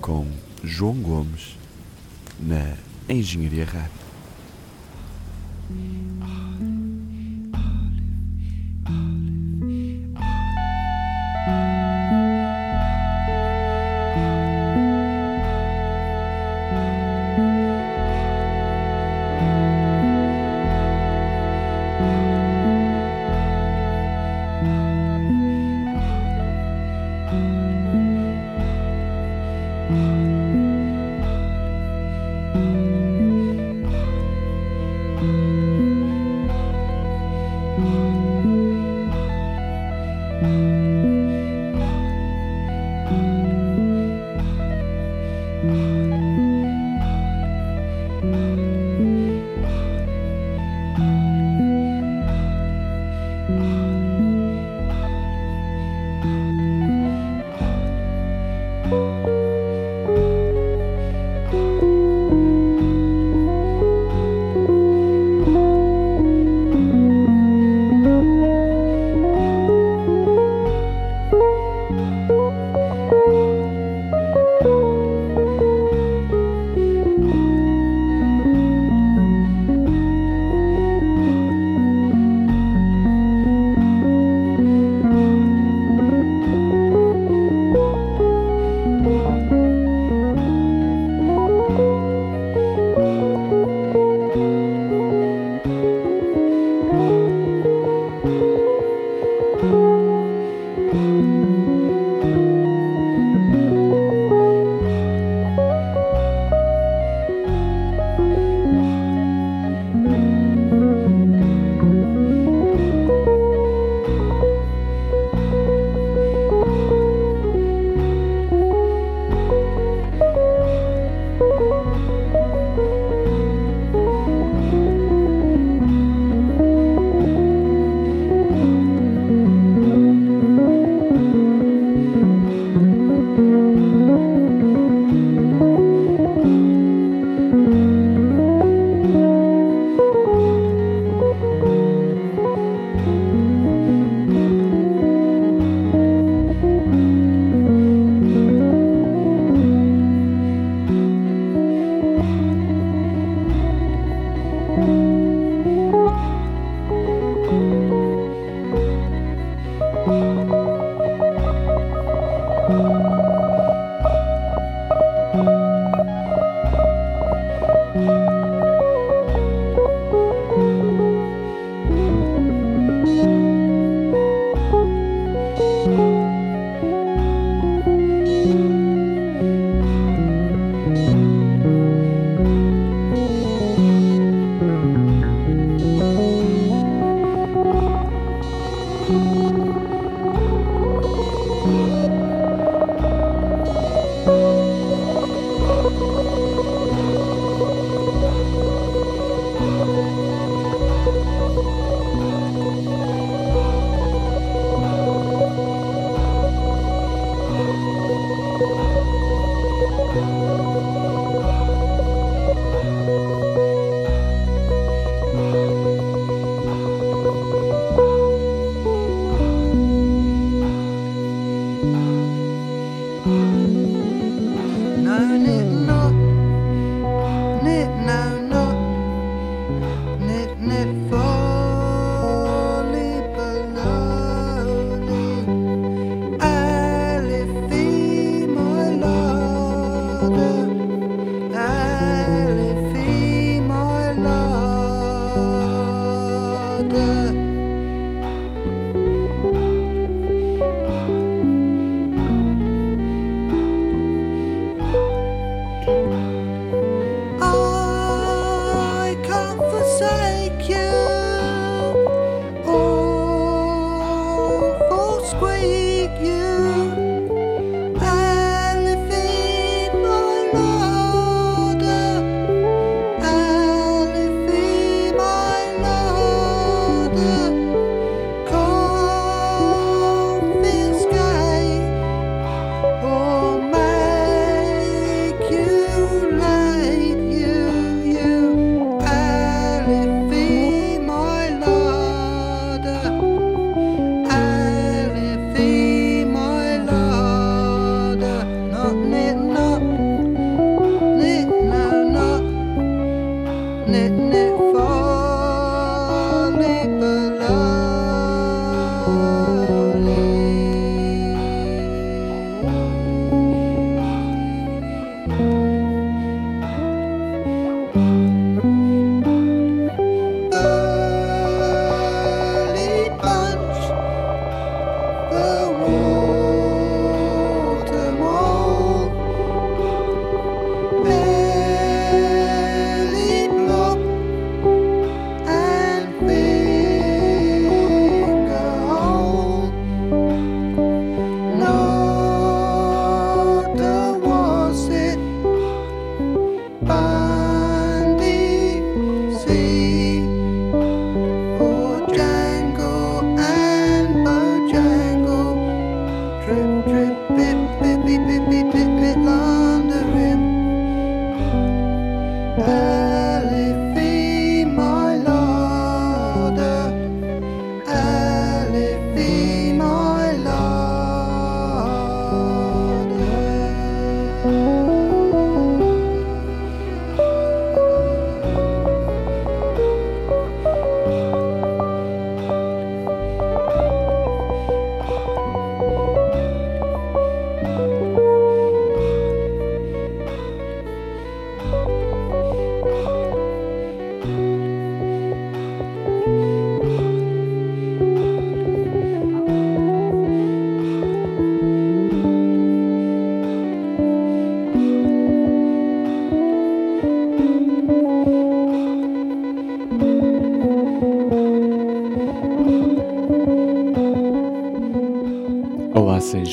Com João Gomes, na Engenharia Rádio.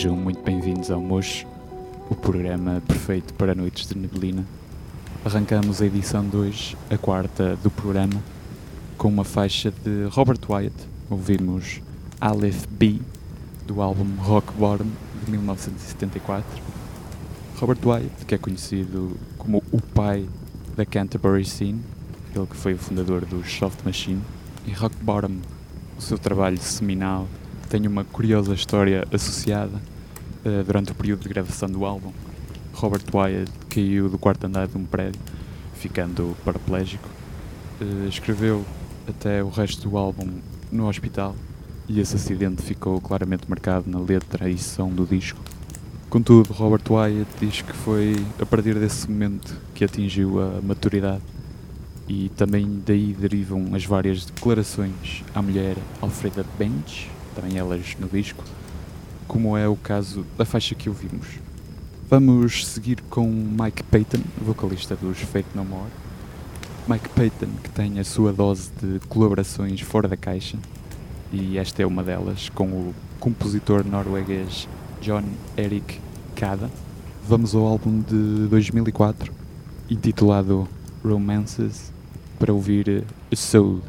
Sejam muito bem-vindos ao Mocho, o programa perfeito para noites de neblina. Arrancamos a edição de hoje, a quarta do programa, com uma faixa de Robert Wyatt. Ouvimos Aleph B, do álbum Rock Bottom, de 1974. Robert Wyatt, que é conhecido como o pai da Canterbury Scene, ele que foi o fundador do Soft Machine, e Rock Bottom, o seu trabalho seminal, tem uma curiosa história associada uh, durante o período de gravação do álbum. Robert Wyatt caiu do quarto andar de um prédio, ficando paraplégico. Uh, escreveu até o resto do álbum no hospital e esse acidente ficou claramente marcado na letra e som do disco. Contudo, Robert Wyatt diz que foi a partir desse momento que atingiu a maturidade e também daí derivam as várias declarações à mulher Alfreda Bench, também elas no disco, como é o caso da faixa que ouvimos. Vamos seguir com Mike Payton, vocalista dos Fate No More. Mike Payton, que tem a sua dose de colaborações fora da caixa, e esta é uma delas, com o compositor norueguês John Erik Kada. Vamos ao álbum de 2004, intitulado Romances, para ouvir Soul.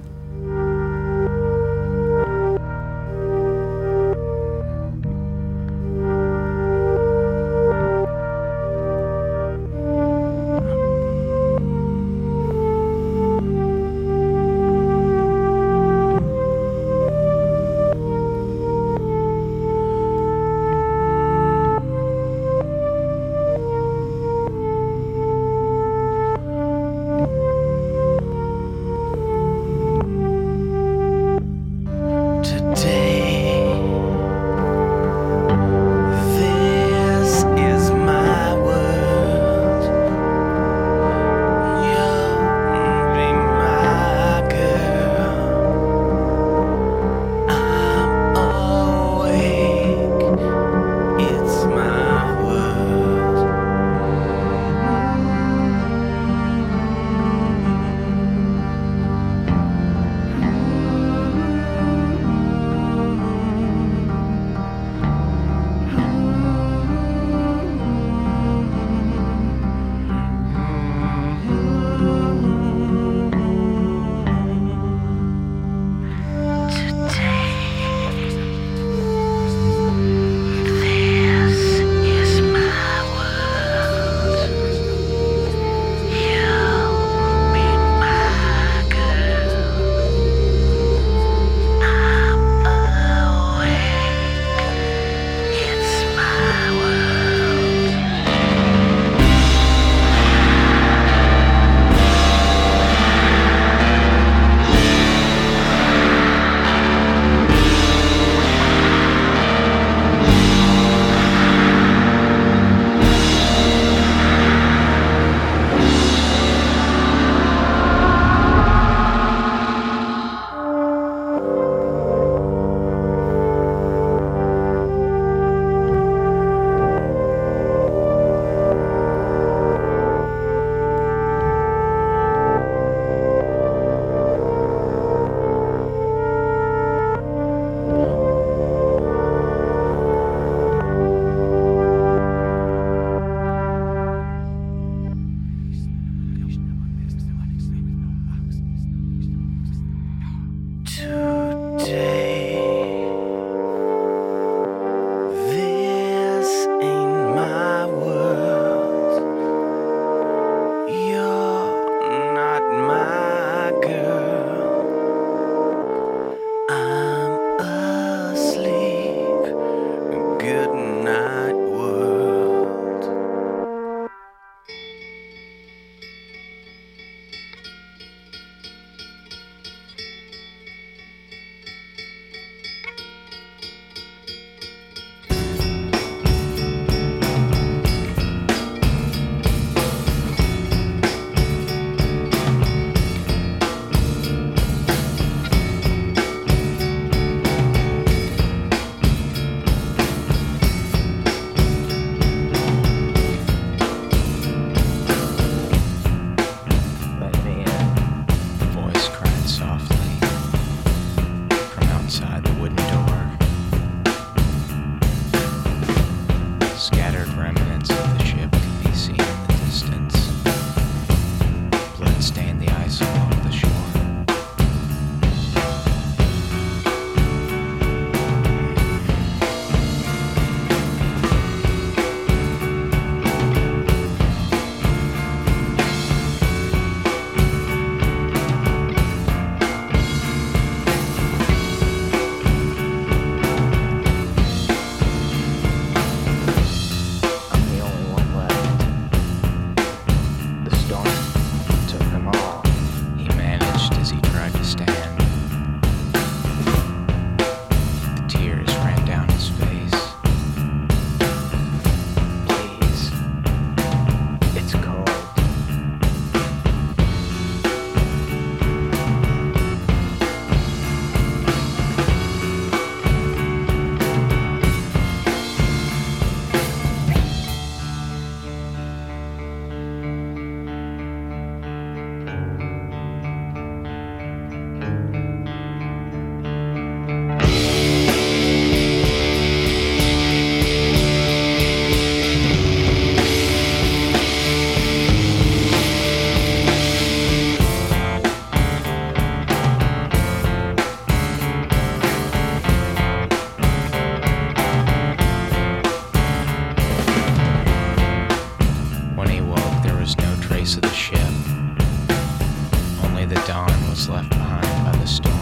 When he woke, there was no trace of the ship. Only the dawn was left behind by the storm.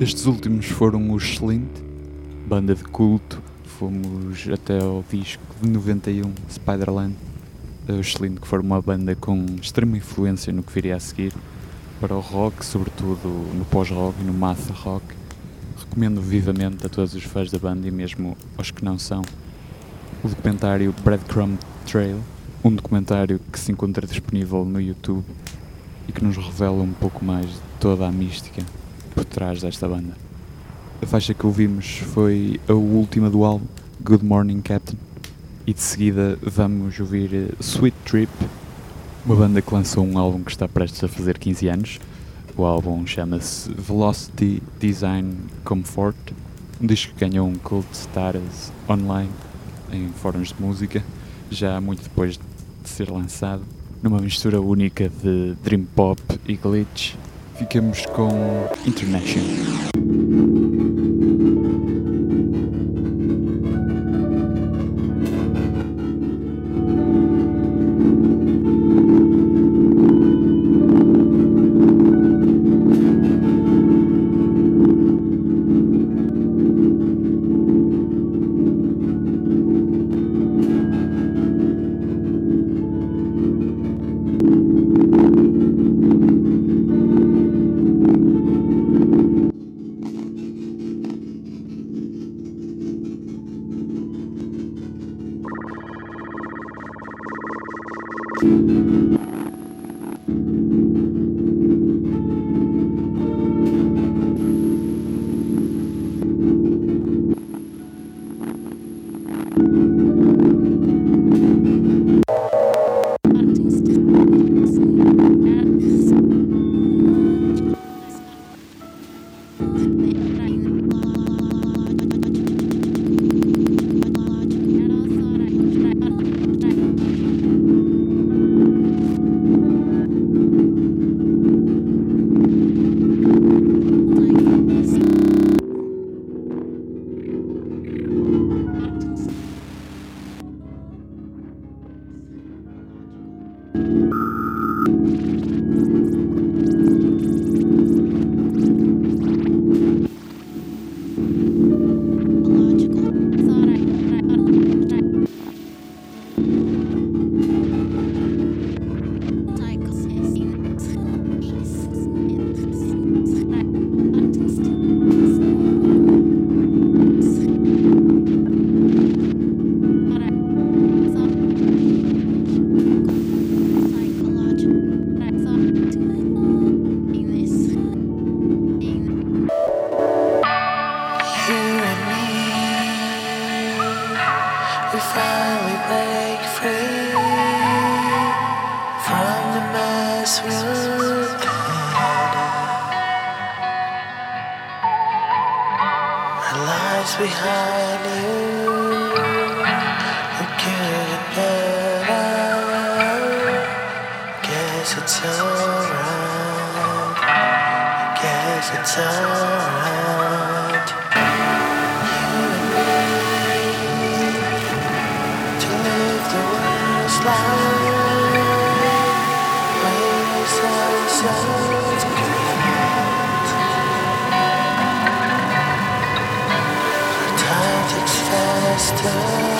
Estes últimos foram os Slint, banda de culto. Fomos até ao disco de 91, Spiderland. Os Slint que foram uma banda com extrema influência no que viria a seguir para o rock, sobretudo no pós-rock e no massa rock. Recomendo vivamente a todos os fãs da banda e mesmo aos que não são o documentário Breadcrumb Trail, um documentário que se encontra disponível no YouTube e que nos revela um pouco mais de toda a mística por trás desta banda. A faixa que ouvimos foi a última do álbum, Good Morning Captain, e de seguida vamos ouvir eh, Sweet Trip, uma banda que lançou um álbum que está prestes a fazer 15 anos. O álbum chama-se Velocity Design Comfort, um disco que ganhou um cult status online em fóruns de música, já muito depois de ser lançado, numa mistura única de dream pop e glitch. Ficamos com International. Música and lies behind you. We're good and bad. Guess it's alright. Guess it's alright. amor.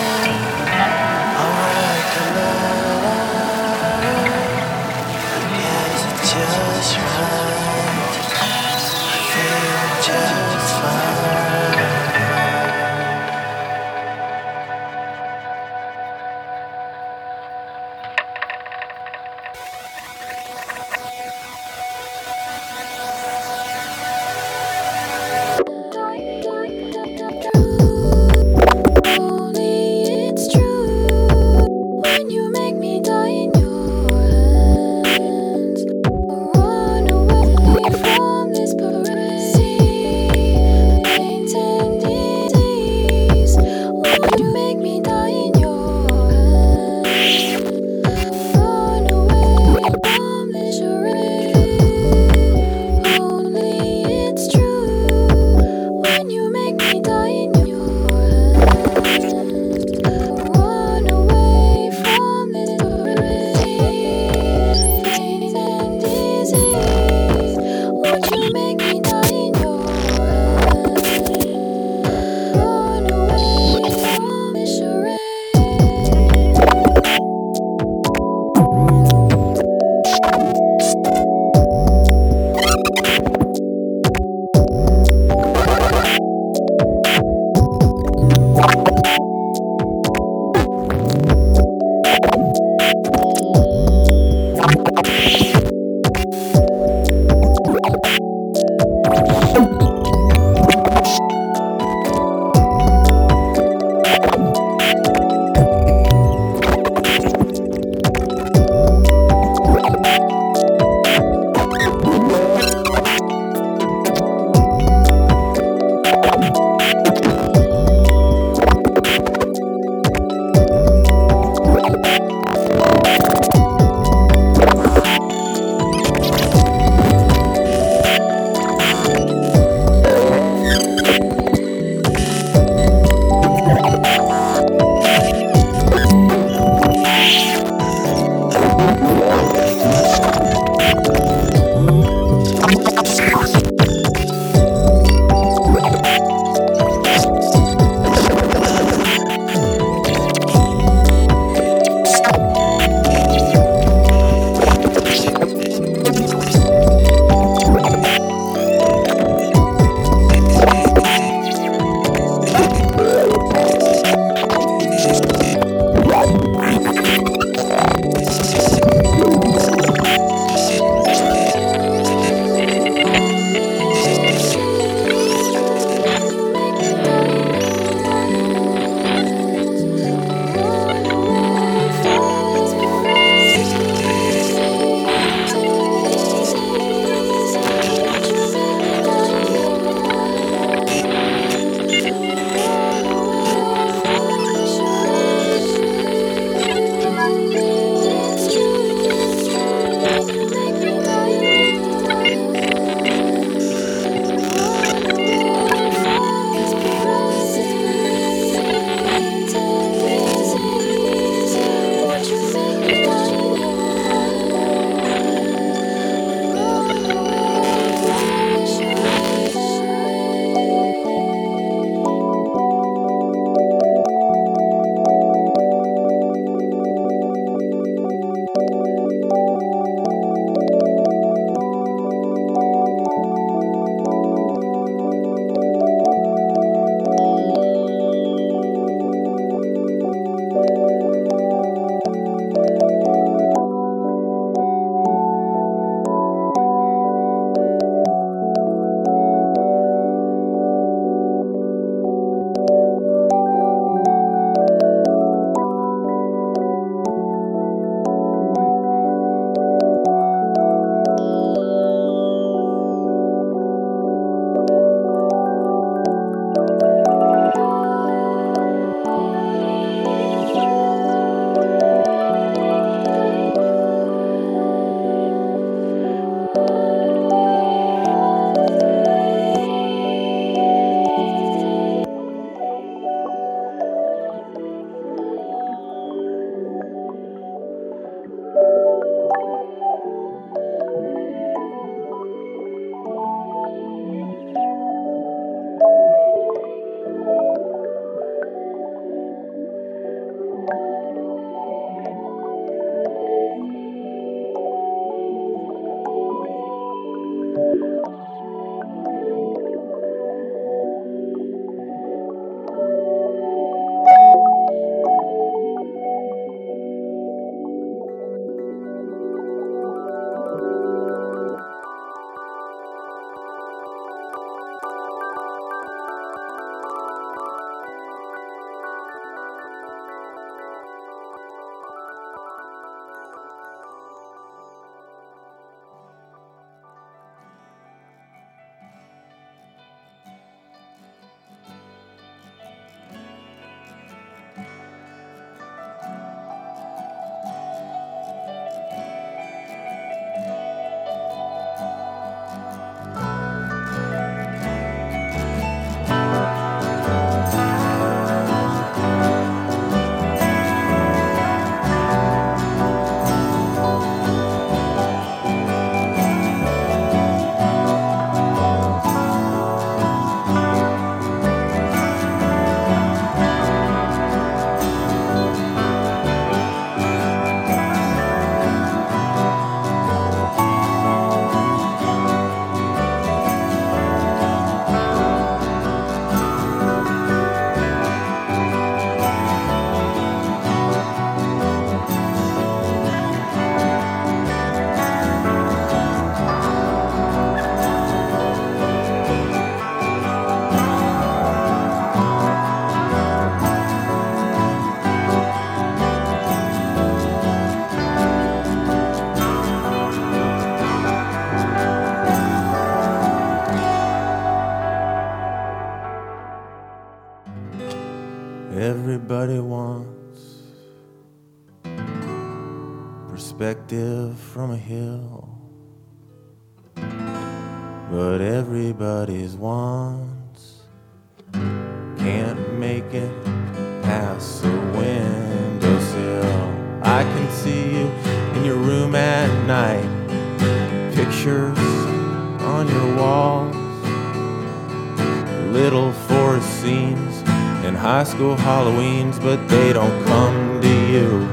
School Halloweens, but they don't come to you.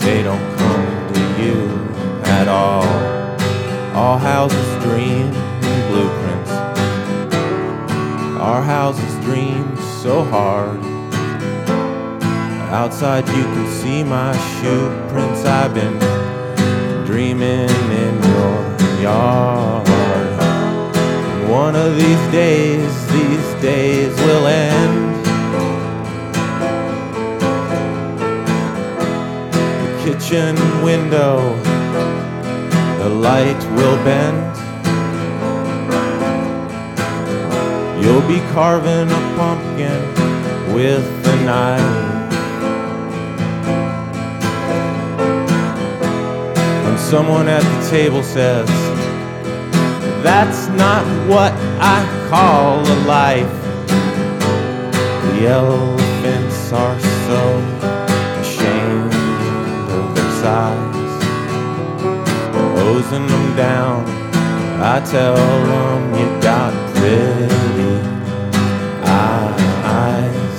They don't come to you at all. All houses dream in blueprints. Our houses dream so hard. Outside you can see my shoe prints. I've been dreaming in your yard. One of these days, kitchen window, the light will bend. You'll be carving a pumpkin with a knife. When someone at the table says, That's not what I call a life. The size. Hosing them down, I tell them you got pretty eyes.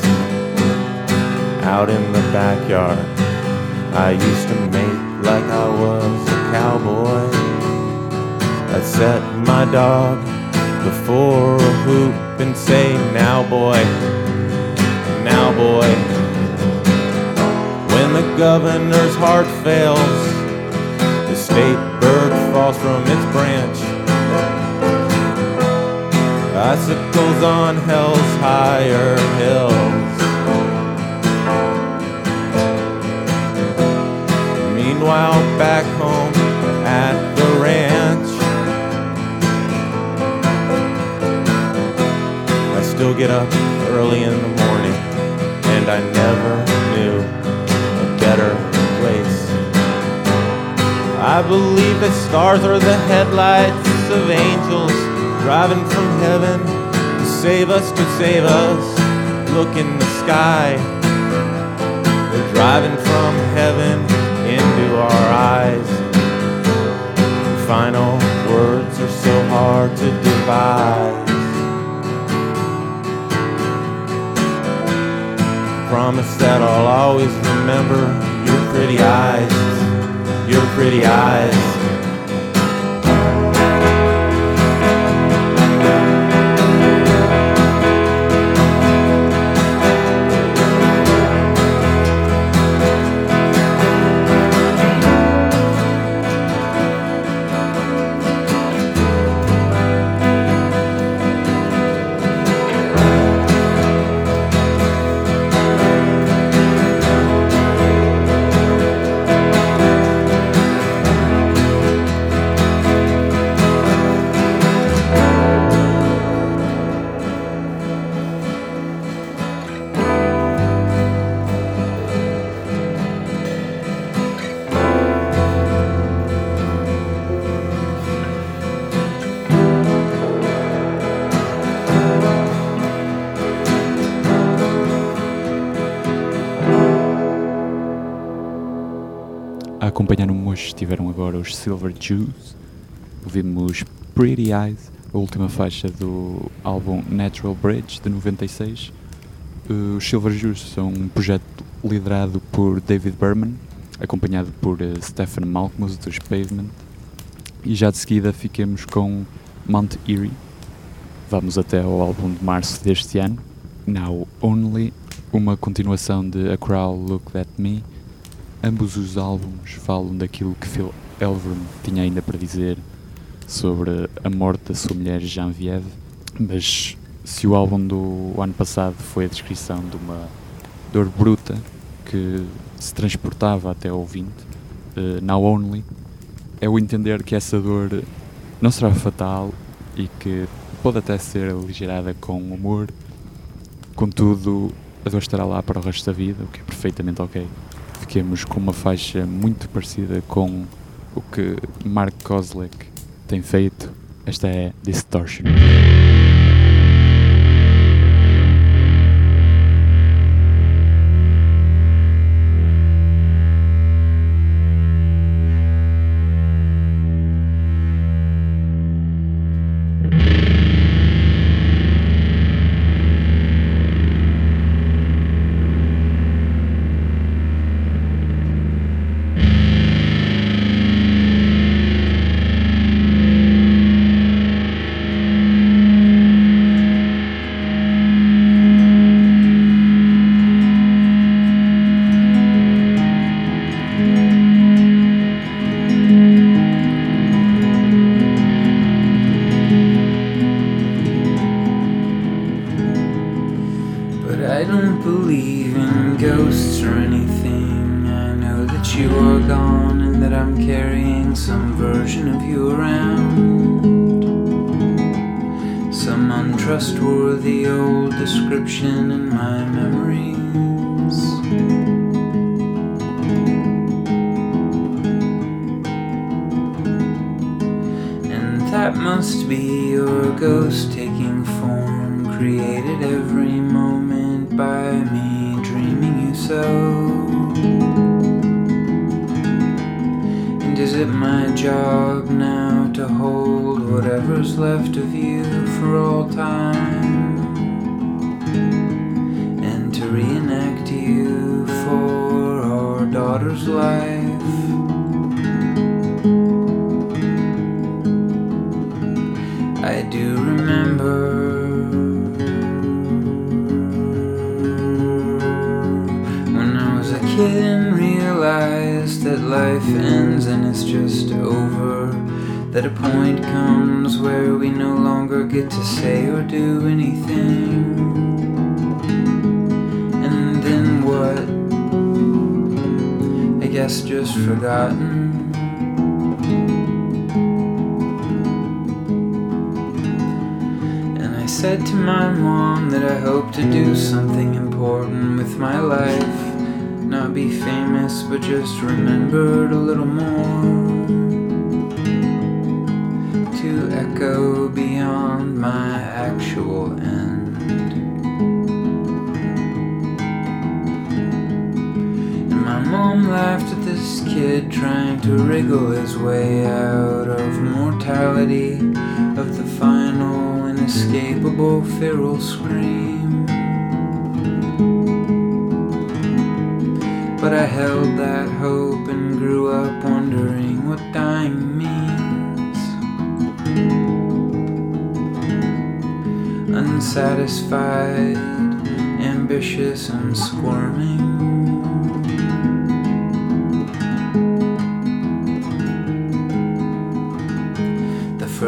Out in the backyard, I used to make like I was a cowboy. I'd set my dog before a hoop and say, Now, boy, now, boy. When the governor's heart fails, the state bird falls from its branch. Icicles on hell's higher hills. Meanwhile, back home at the ranch, I still get up early in the morning, and I never I believe that stars are the headlights of angels driving from heaven to save us, to save us. Look in the sky. They're driving from heaven into our eyes. Final words are so hard to devise. Promise that I'll always remember your pretty eyes, your pretty eyes. Estiveram agora os Silver Jews, ouvimos Pretty Eyes, a última faixa do álbum Natural Bridge de 96. Uh, Os Silver Jews são um projeto liderado por David Berman, acompanhado por uh, Stephen Malkmus dos Pavement. E já de seguida fiquemos com Mount Erie. Vamos até ao álbum de março deste ano, Now Only, uma continuação de A Crowd Looked At Me. Ambos os álbuns falam daquilo que Phil Elverum tinha ainda para dizer sobre a morte da sua mulher Genevieve, mas se o álbum do ano passado foi a descrição de uma dor bruta que se transportava até ao ouvinte, uh, Now Only, é o entender que essa dor não será fatal e que pode até ser aligerada com humor, contudo, a dor estará lá para o resto da vida, o que é perfeitamente ok. Fiquemos com uma faixa muito parecida com o que Mark Kozlek tem feito. Esta é Distortion. You are gone and that I'm carrying some version of you around. Some untrustworthy old description in my memories. And that must be your ghost taking form, created every moment by me dreaming you so. Is it my job now to hold whatever's left of you for all time? And to reenact you for our daughter's life? Life ends and it's just over. That a point comes where we no longer get to say or do anything. And then what? I guess just forgotten. And I said to my mom that I hope to do something important with my life. Be famous, but just remembered a little more. To echo beyond my actual end. And my mom laughed at this kid trying to wriggle his way out of mortality, of the final inescapable feral scream. But I held that hope and grew up wondering what dying means. Unsatisfied, ambitious, and squirming.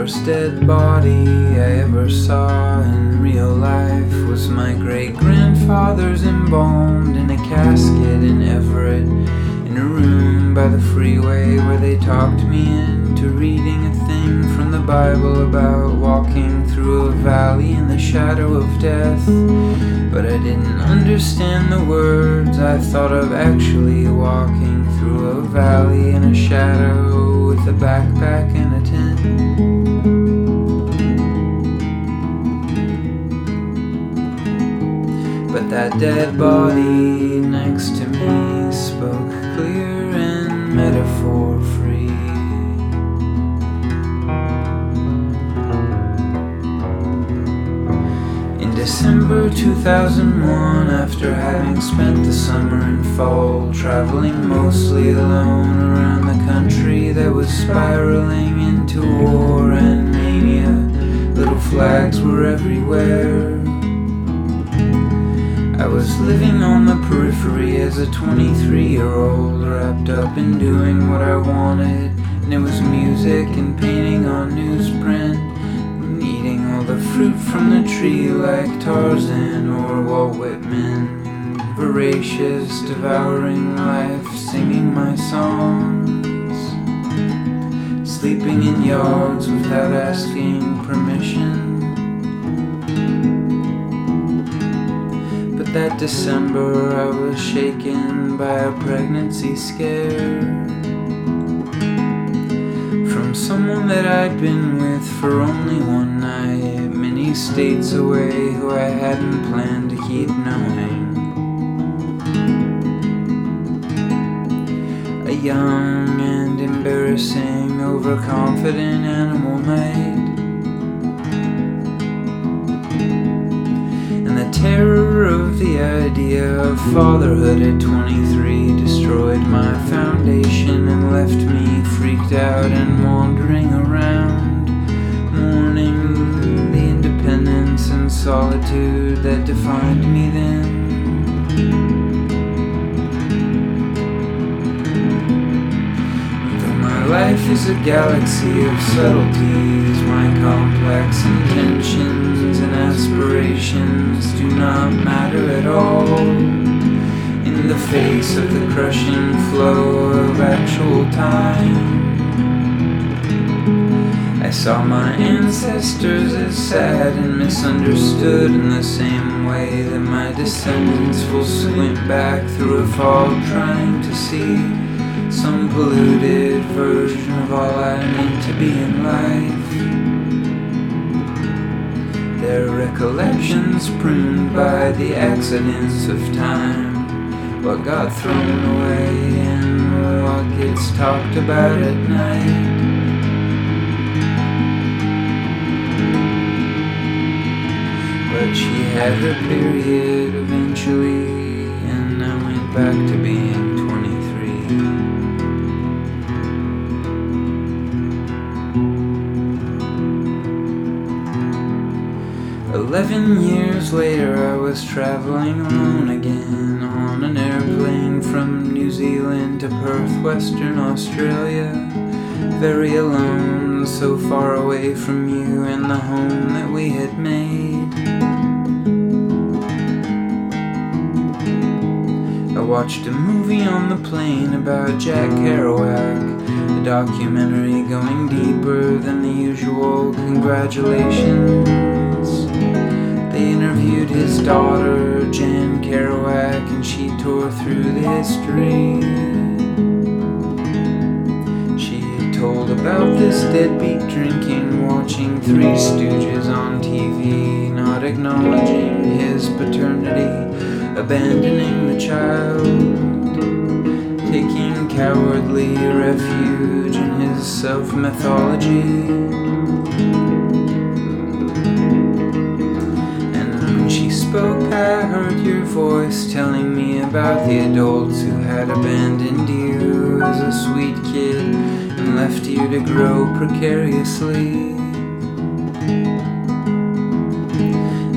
First dead body I ever saw in real life was my great grandfather's embalmed in a casket in Everett, in a room by the freeway where they talked me into reading a thing from the Bible about walking through a valley in the shadow of death. But I didn't understand the words I thought of actually walking through a valley in a shadow with a backpack But that dead body next to me spoke clear and metaphor free. In December 2001, after having spent the summer and fall traveling mostly alone around the country that was spiraling into war and mania, little flags were everywhere. Living on the periphery as a 23 year old, wrapped up in doing what I wanted. And it was music and painting on newsprint, and eating all the fruit from the tree like Tarzan or Walt Whitman. Voracious, devouring life, singing my songs. Sleeping in yards without asking permission. That December I was shaken by a pregnancy scare. From someone that I'd been with for only one night, many states away, who I hadn't planned to keep knowing. A young and embarrassing, overconfident animal night. Terror of the idea of fatherhood at 23 destroyed my foundation and left me freaked out and wandering around, mourning the independence and solitude that defined me then. Though my life is a galaxy of subtleties, my complex intentions aspirations do not matter at all in the face of the crushing flow of actual time. I saw my ancestors as sad and misunderstood in the same way that my descendants will squint back through a fog trying to see some polluted version of all I mean to be in life. Their recollections pruned by the accidents of time what got thrown away and what gets talked about at night. But she had her period eventually, and I went back to being 23. Eleven years later, I was traveling alone again on an airplane from New Zealand to Perth, Western Australia. Very alone, so far away from you and the home that we had made. I watched a movie on the plane about Jack Kerouac, a documentary going deeper than the usual congratulations. Interviewed his daughter, Jan Kerouac, and she tore through the history. She told about this deadbeat drinking, watching Three Stooges on TV, not acknowledging his paternity, abandoning the child, taking cowardly refuge in his self mythology. Spoke, I heard your voice telling me about the adults who had abandoned you as a sweet kid and left you to grow precariously.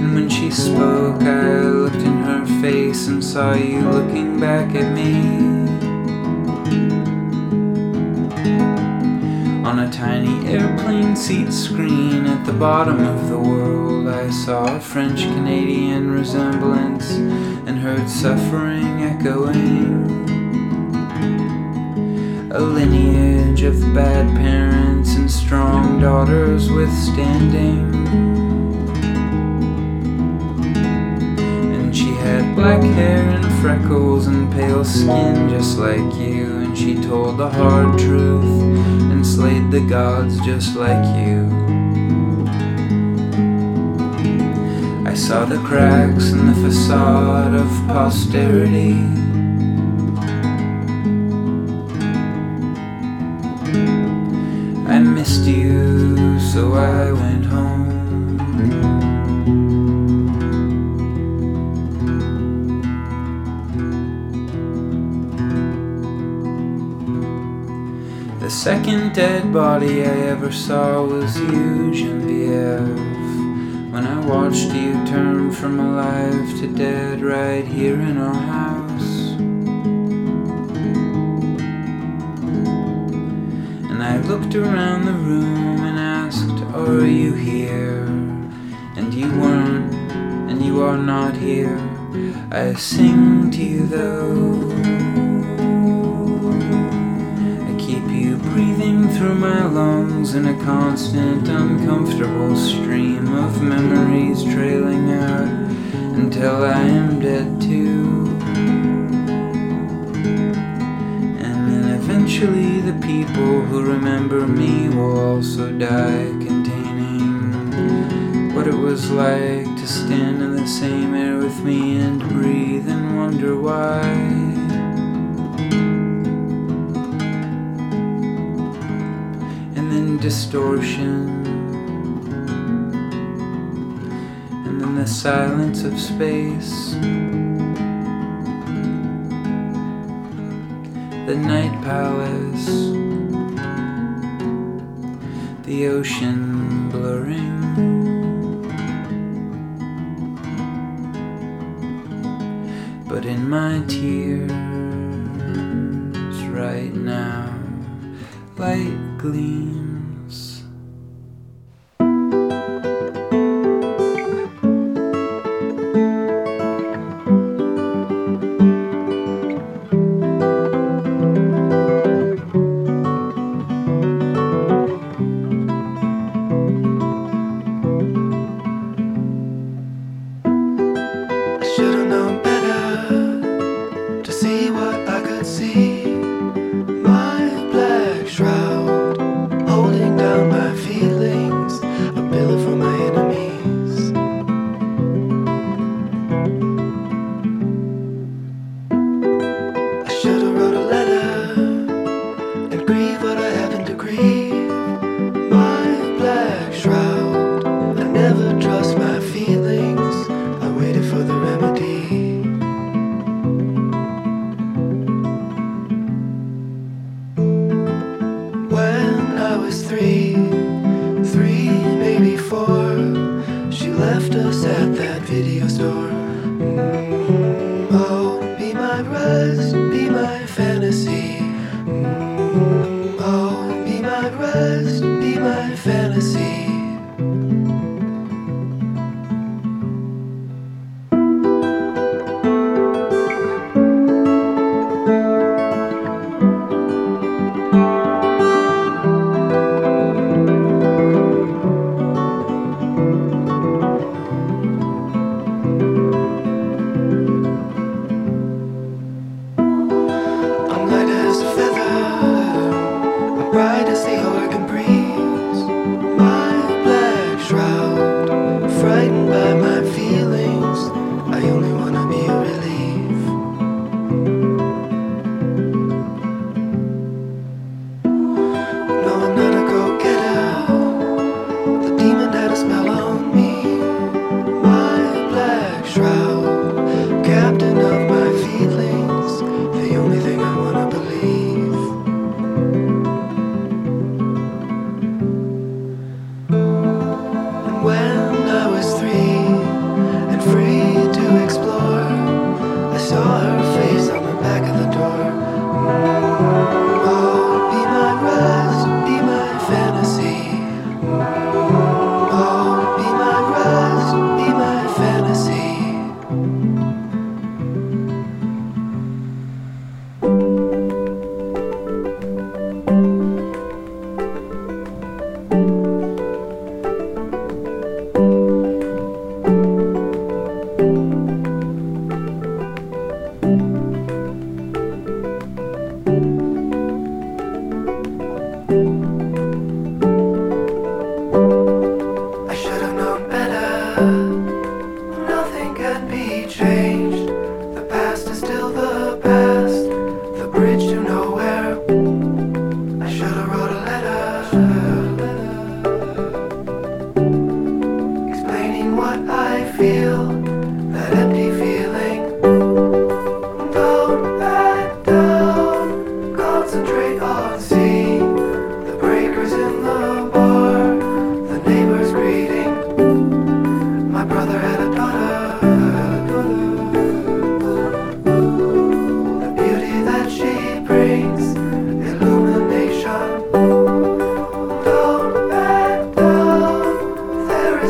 And when she spoke, I looked in her face and saw you looking back at me. On a tiny airplane seat screen at the bottom of the world, I saw a French Canadian resemblance and heard suffering echoing. A lineage of bad parents and strong daughters withstanding. And she had black hair and freckles and pale skin just like you, and she told the hard truth and slayed the gods just like you. Saw the cracks in the facade of posterity. I missed you, so I went home. The second dead body I ever saw was you, Genevieve. Watched you turn from alive to dead right here in our house. And I looked around the room and asked, Are you here? And you weren't, and you are not here. I sing to you though. breathing through my lungs in a constant, uncomfortable stream of memories trailing out until I am dead too. And then eventually the people who remember me will also die, containing what it was like to stand in the same air with me and breathe and wonder why. distortion. And then the silence of space. The night palace. The ocean blurring. But in my tears right now, light gleams.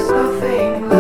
nothing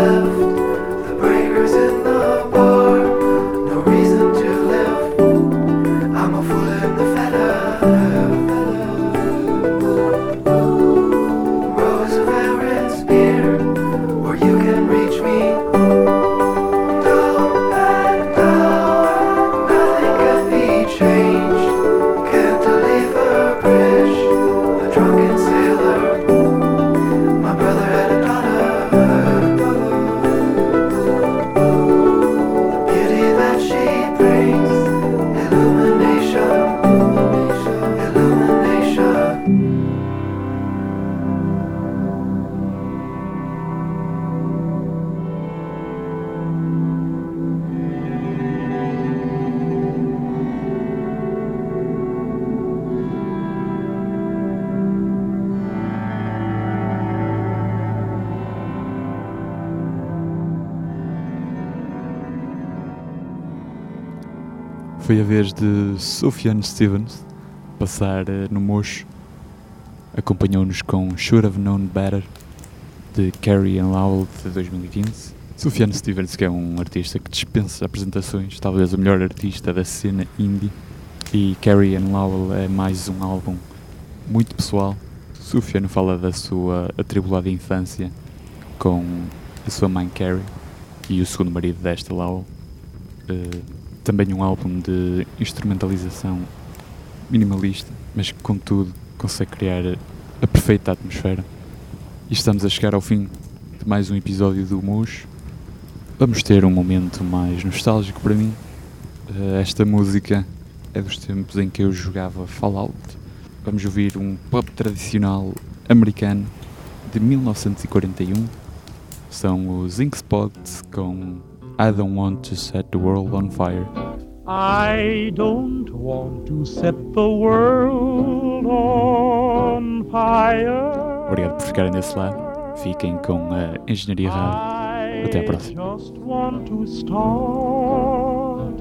de Sufjan Stevens passar eh, no Mocho. Acompanhou-nos com Should Have Known Better, de Carrie and Lowell, de 2015. Sufjan Stevens, que é um artista que dispensa apresentações, talvez o melhor artista da cena indie. E Carrie and Lowell é mais um álbum muito pessoal. Sufjan fala da sua atribulada infância com a sua mãe Carrie e o segundo marido desta, Lowell. Uh, também um álbum de instrumentalização minimalista, mas que contudo consegue criar a perfeita atmosfera. E estamos a chegar ao fim de mais um episódio do Mus. Vamos ter um momento mais nostálgico para mim. Uh, esta música é dos tempos em que eu jogava Fallout. Vamos ouvir um pop tradicional americano de 1941. São os Ink Spots com I Don't Want to Set the World on Fire. I don't want to set the world on fire. Obrigado por ficarem desse lado. Fiquem eh, com a Engenharia Rádio. Até à próxima. just want to start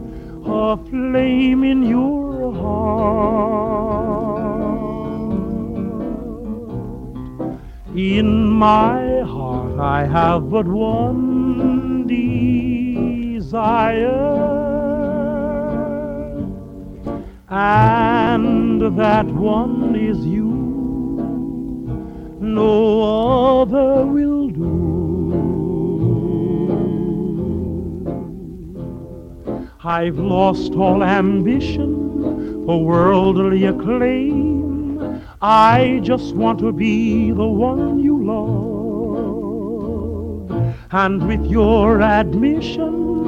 a flame in your heart. In my heart, I have but one desire, and that one is you. No other will do. I've lost all ambition for worldly acclaim. I just want to be the one you love. And with your admission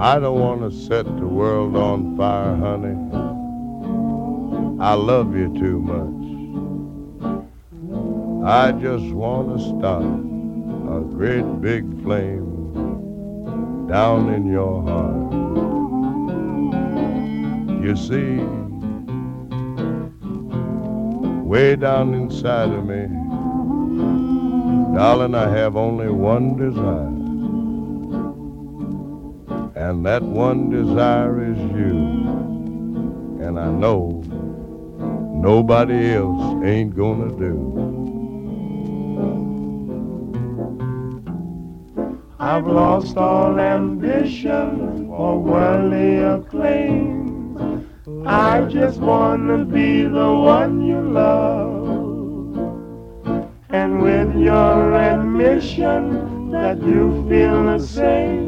I don't want to set the world on fire, honey. I love you too much. I just want to start a great big flame down in your heart. You see, way down inside of me, darling, I have only one desire. And that one desire is you. And I know nobody else ain't gonna do. I've lost all ambition for worldly acclaim. I just wanna be the one you love. And with your admission that you feel the same,